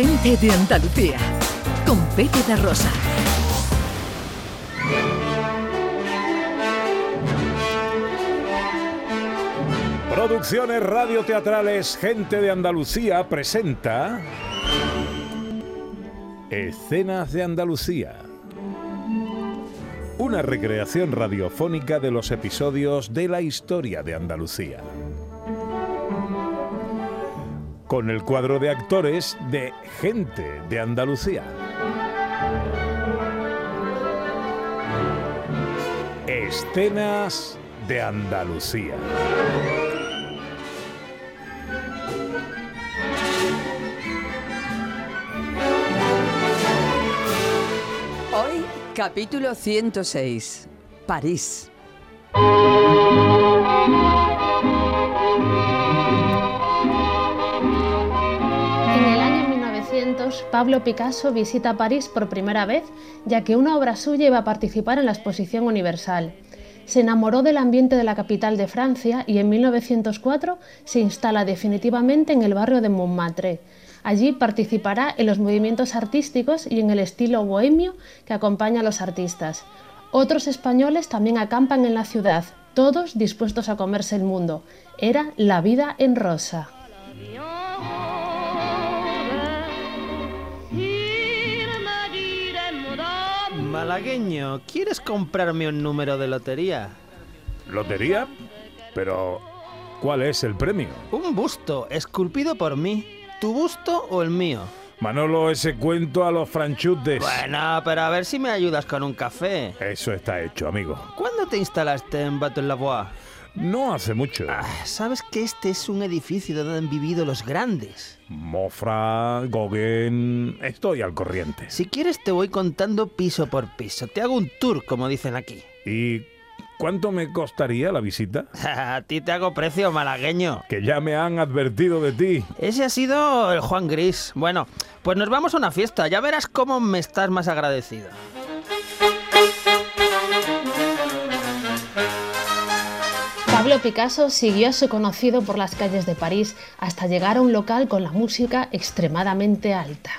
Gente de Andalucía, con Pepe de Rosa. Producciones radioteatrales Gente de Andalucía presenta Escenas de Andalucía. Una recreación radiofónica de los episodios de la historia de Andalucía. Con el cuadro de actores de Gente de Andalucía. Escenas de Andalucía. Hoy, capítulo 106. París. 1900, Pablo Picasso visita París por primera vez, ya que una obra suya iba a participar en la Exposición Universal. Se enamoró del ambiente de la capital de Francia y en 1904 se instala definitivamente en el barrio de Montmartre. Allí participará en los movimientos artísticos y en el estilo bohemio que acompaña a los artistas. Otros españoles también acampan en la ciudad, todos dispuestos a comerse el mundo. Era la vida en rosa. Malagueño, ¿quieres comprarme un número de lotería? ¿Lotería? Pero, ¿cuál es el premio? Un busto, esculpido por mí. ¿Tu busto o el mío? Manolo, ese cuento a los franchutes. Bueno, pero a ver si me ayudas con un café. Eso está hecho, amigo. ¿Cuándo te instalaste en Baton-Lavoie? No hace mucho. Ah, ¿Sabes que este es un edificio donde han vivido los grandes? Mofra, Gauguin... Estoy al corriente. Si quieres te voy contando piso por piso. Te hago un tour, como dicen aquí. ¿Y cuánto me costaría la visita? A ti te hago precio, malagueño. Que ya me han advertido de ti. Ese ha sido el Juan Gris. Bueno, pues nos vamos a una fiesta. Ya verás cómo me estás más agradecido. Pablo Picasso siguió a su conocido por las calles de París hasta llegar a un local con la música extremadamente alta.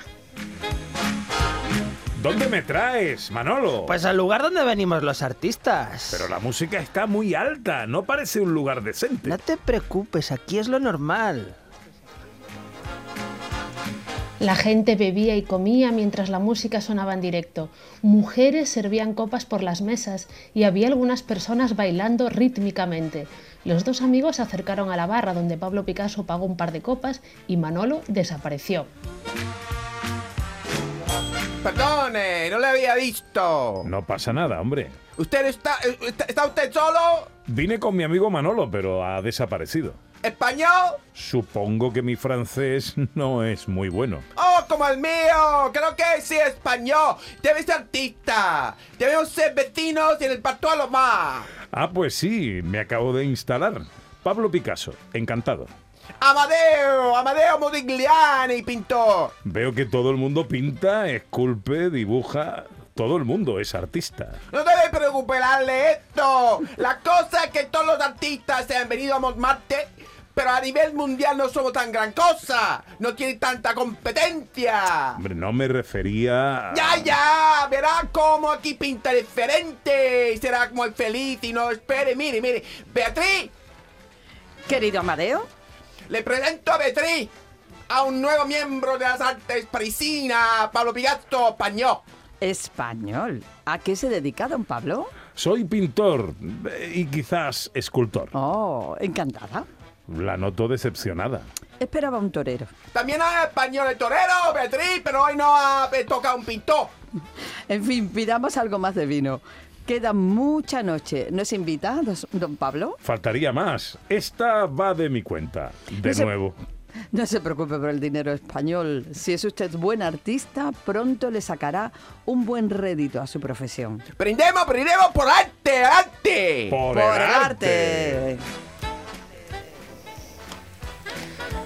¿Dónde me traes, Manolo? Pues al lugar donde venimos los artistas. Pero la música está muy alta, no parece un lugar decente. No te preocupes, aquí es lo normal. La gente bebía y comía mientras la música sonaba en directo. Mujeres servían copas por las mesas y había algunas personas bailando rítmicamente. Los dos amigos se acercaron a la barra donde Pablo Picasso pagó un par de copas y Manolo desapareció. Perdone, no le había visto. No pasa nada, hombre. ¿Usted está, eh, está, está usted solo? Vine con mi amigo Manolo, pero ha desaparecido. ¿Español? Supongo que mi francés no es muy bueno. ¡Oh, como el mío! Creo que sí, español. Debe ser artista. Debemos ser vecinos y en el pacto a lo más. Ah, pues sí, me acabo de instalar. Pablo Picasso, encantado. Amadeo, Amadeo Modigliani, pintor. Veo que todo el mundo pinta, esculpe, dibuja. Todo el mundo es artista. No debe preocuparle esto. La cosa es que todos los artistas se han venido a Montmartre, pero a nivel mundial no somos tan gran cosa. No tiene tanta competencia. Hombre, no me refería a... Ya, ya, verá cómo aquí pinta diferente. Y será el feliz y no espere. Mire, mire. Beatriz, Querido Amadeo, le presento a Beatriz, a un nuevo miembro de las artes parisinas, Pablo Picasso Español. español. ¿A qué se dedica don Pablo? Soy pintor eh, y quizás escultor. Oh, encantada. La noto decepcionada. Esperaba un torero. También hay español el torero, Beatriz, pero hoy no ha me toca un pintor. En fin, pidamos algo más de vino. Queda mucha noche. ¿Nos invita, don Pablo? Faltaría más. Esta va de mi cuenta. De No se- nuevo. No se preocupe por el dinero español. Si es usted buen artista, pronto le sacará un buen rédito a su profesión. Brindemos, brindemos por arte, arte. Por, Por el el arte.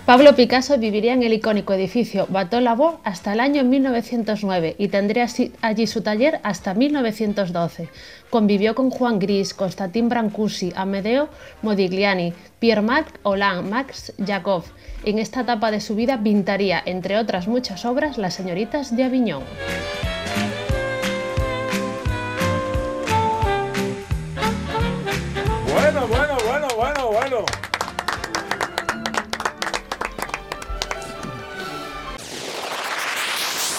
Pablo Picasso viviría en el icónico edificio Bateau hasta el año 1909 y tendría allí su taller hasta 1912. Convivió con Juan Gris, Constantin Brancusi, Amedeo Modigliani, Pierre-Marc Hollande, Max Jacob. En esta etapa de su vida pintaría, entre otras muchas obras, Las señoritas de Aviñón.